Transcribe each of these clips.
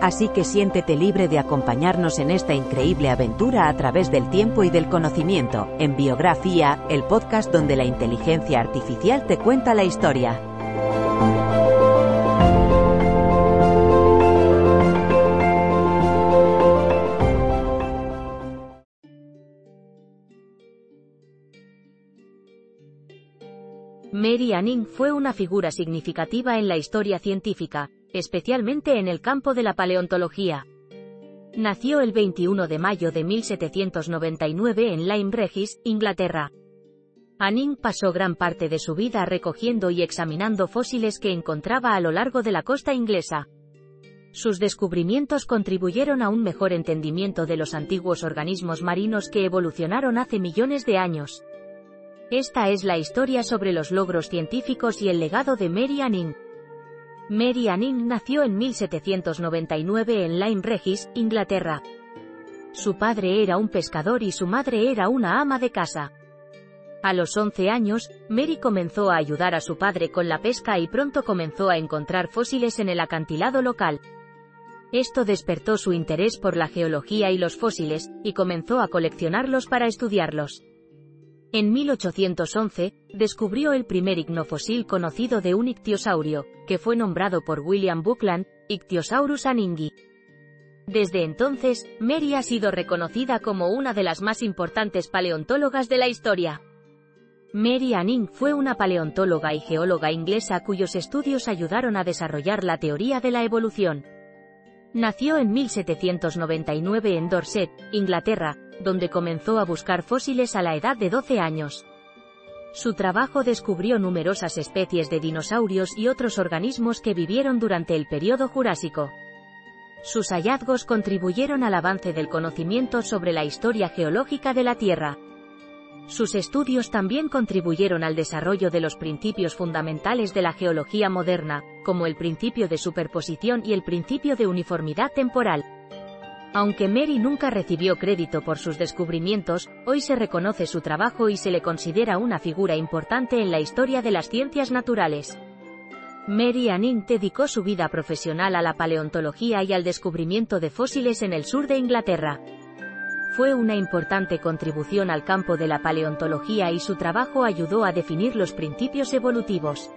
Así que siéntete libre de acompañarnos en esta increíble aventura a través del tiempo y del conocimiento, en Biografía, el podcast donde la inteligencia artificial te cuenta la historia. Mary Anning fue una figura significativa en la historia científica, especialmente en el campo de la paleontología. Nació el 21 de mayo de 1799 en Lyme Regis, Inglaterra. Anning pasó gran parte de su vida recogiendo y examinando fósiles que encontraba a lo largo de la costa inglesa. Sus descubrimientos contribuyeron a un mejor entendimiento de los antiguos organismos marinos que evolucionaron hace millones de años. Esta es la historia sobre los logros científicos y el legado de Mary Anning. Mary Anning nació en 1799 en Lyme Regis, Inglaterra. Su padre era un pescador y su madre era una ama de casa. A los 11 años, Mary comenzó a ayudar a su padre con la pesca y pronto comenzó a encontrar fósiles en el acantilado local. Esto despertó su interés por la geología y los fósiles, y comenzó a coleccionarlos para estudiarlos. En 1811, descubrió el primer icnofósil conocido de un ictiosaurio, que fue nombrado por William Buckland, Ictiosaurus anningi. Desde entonces, Mary ha sido reconocida como una de las más importantes paleontólogas de la historia. Mary Anning fue una paleontóloga y geóloga inglesa cuyos estudios ayudaron a desarrollar la teoría de la evolución. Nació en 1799 en Dorset, Inglaterra, donde comenzó a buscar fósiles a la edad de 12 años. Su trabajo descubrió numerosas especies de dinosaurios y otros organismos que vivieron durante el período Jurásico. Sus hallazgos contribuyeron al avance del conocimiento sobre la historia geológica de la Tierra. Sus estudios también contribuyeron al desarrollo de los principios fundamentales de la geología moderna, como el principio de superposición y el principio de uniformidad temporal. Aunque Mary nunca recibió crédito por sus descubrimientos, hoy se reconoce su trabajo y se le considera una figura importante en la historia de las ciencias naturales. Mary Anning dedicó su vida profesional a la paleontología y al descubrimiento de fósiles en el sur de Inglaterra. Fue una importante contribución al campo de la paleontología y su trabajo ayudó a definir los principios evolutivos.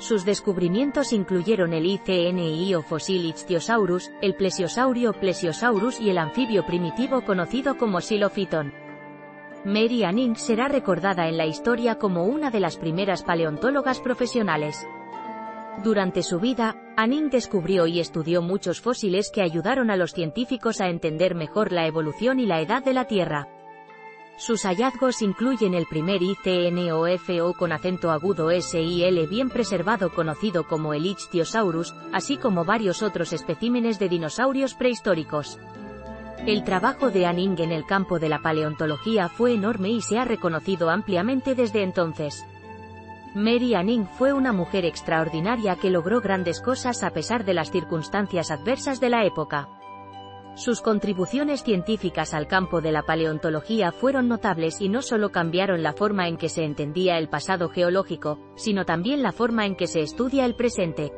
Sus descubrimientos incluyeron el ICNI o fósil Ichthyosaurus, el plesiosaurio Plesiosaurus y el anfibio primitivo conocido como Silophyton. Mary Anning será recordada en la historia como una de las primeras paleontólogas profesionales. Durante su vida, Anning descubrió y estudió muchos fósiles que ayudaron a los científicos a entender mejor la evolución y la edad de la Tierra. Sus hallazgos incluyen el primer ICNOFO con acento agudo SIL bien preservado conocido como el Ichthyosaurus, así como varios otros especímenes de dinosaurios prehistóricos. El trabajo de Anning en el campo de la paleontología fue enorme y se ha reconocido ampliamente desde entonces. Mary Anning fue una mujer extraordinaria que logró grandes cosas a pesar de las circunstancias adversas de la época. Sus contribuciones científicas al campo de la paleontología fueron notables y no solo cambiaron la forma en que se entendía el pasado geológico, sino también la forma en que se estudia el presente.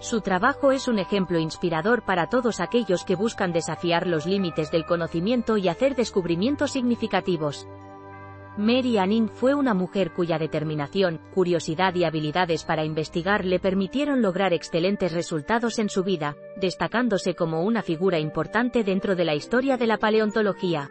Su trabajo es un ejemplo inspirador para todos aquellos que buscan desafiar los límites del conocimiento y hacer descubrimientos significativos. Mary Anning fue una mujer cuya determinación, curiosidad y habilidades para investigar le permitieron lograr excelentes resultados en su vida, destacándose como una figura importante dentro de la historia de la paleontología.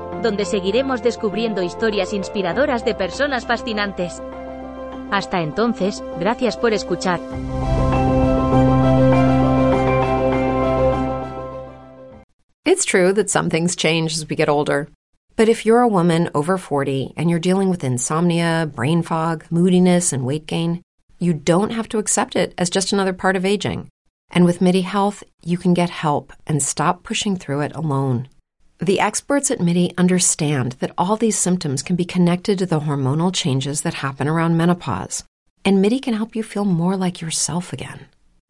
donde seguiremos descubriendo historias inspiradoras de personas fascinantes. Hasta entonces, gracias por escuchar. It's true that some things change as we get older. But if you're a woman over 40 and you're dealing with insomnia, brain fog, moodiness, and weight gain, you don't have to accept it as just another part of aging. And with MIDI Health, you can get help and stop pushing through it alone. The experts at MIDI understand that all these symptoms can be connected to the hormonal changes that happen around menopause, and MIDI can help you feel more like yourself again.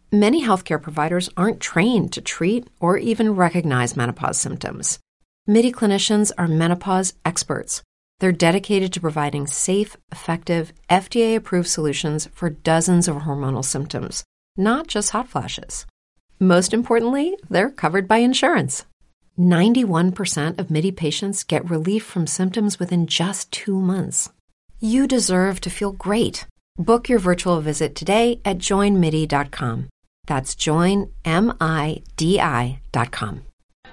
Many healthcare providers aren't trained to treat or even recognize menopause symptoms. MIDI clinicians are menopause experts. They're dedicated to providing safe, effective, FDA approved solutions for dozens of hormonal symptoms, not just hot flashes. Most importantly, they're covered by insurance. 91% of MIDI patients get relief from symptoms within just two months. You deserve to feel great. Book your virtual visit today at joinmidi.com. That's joinmidi.com.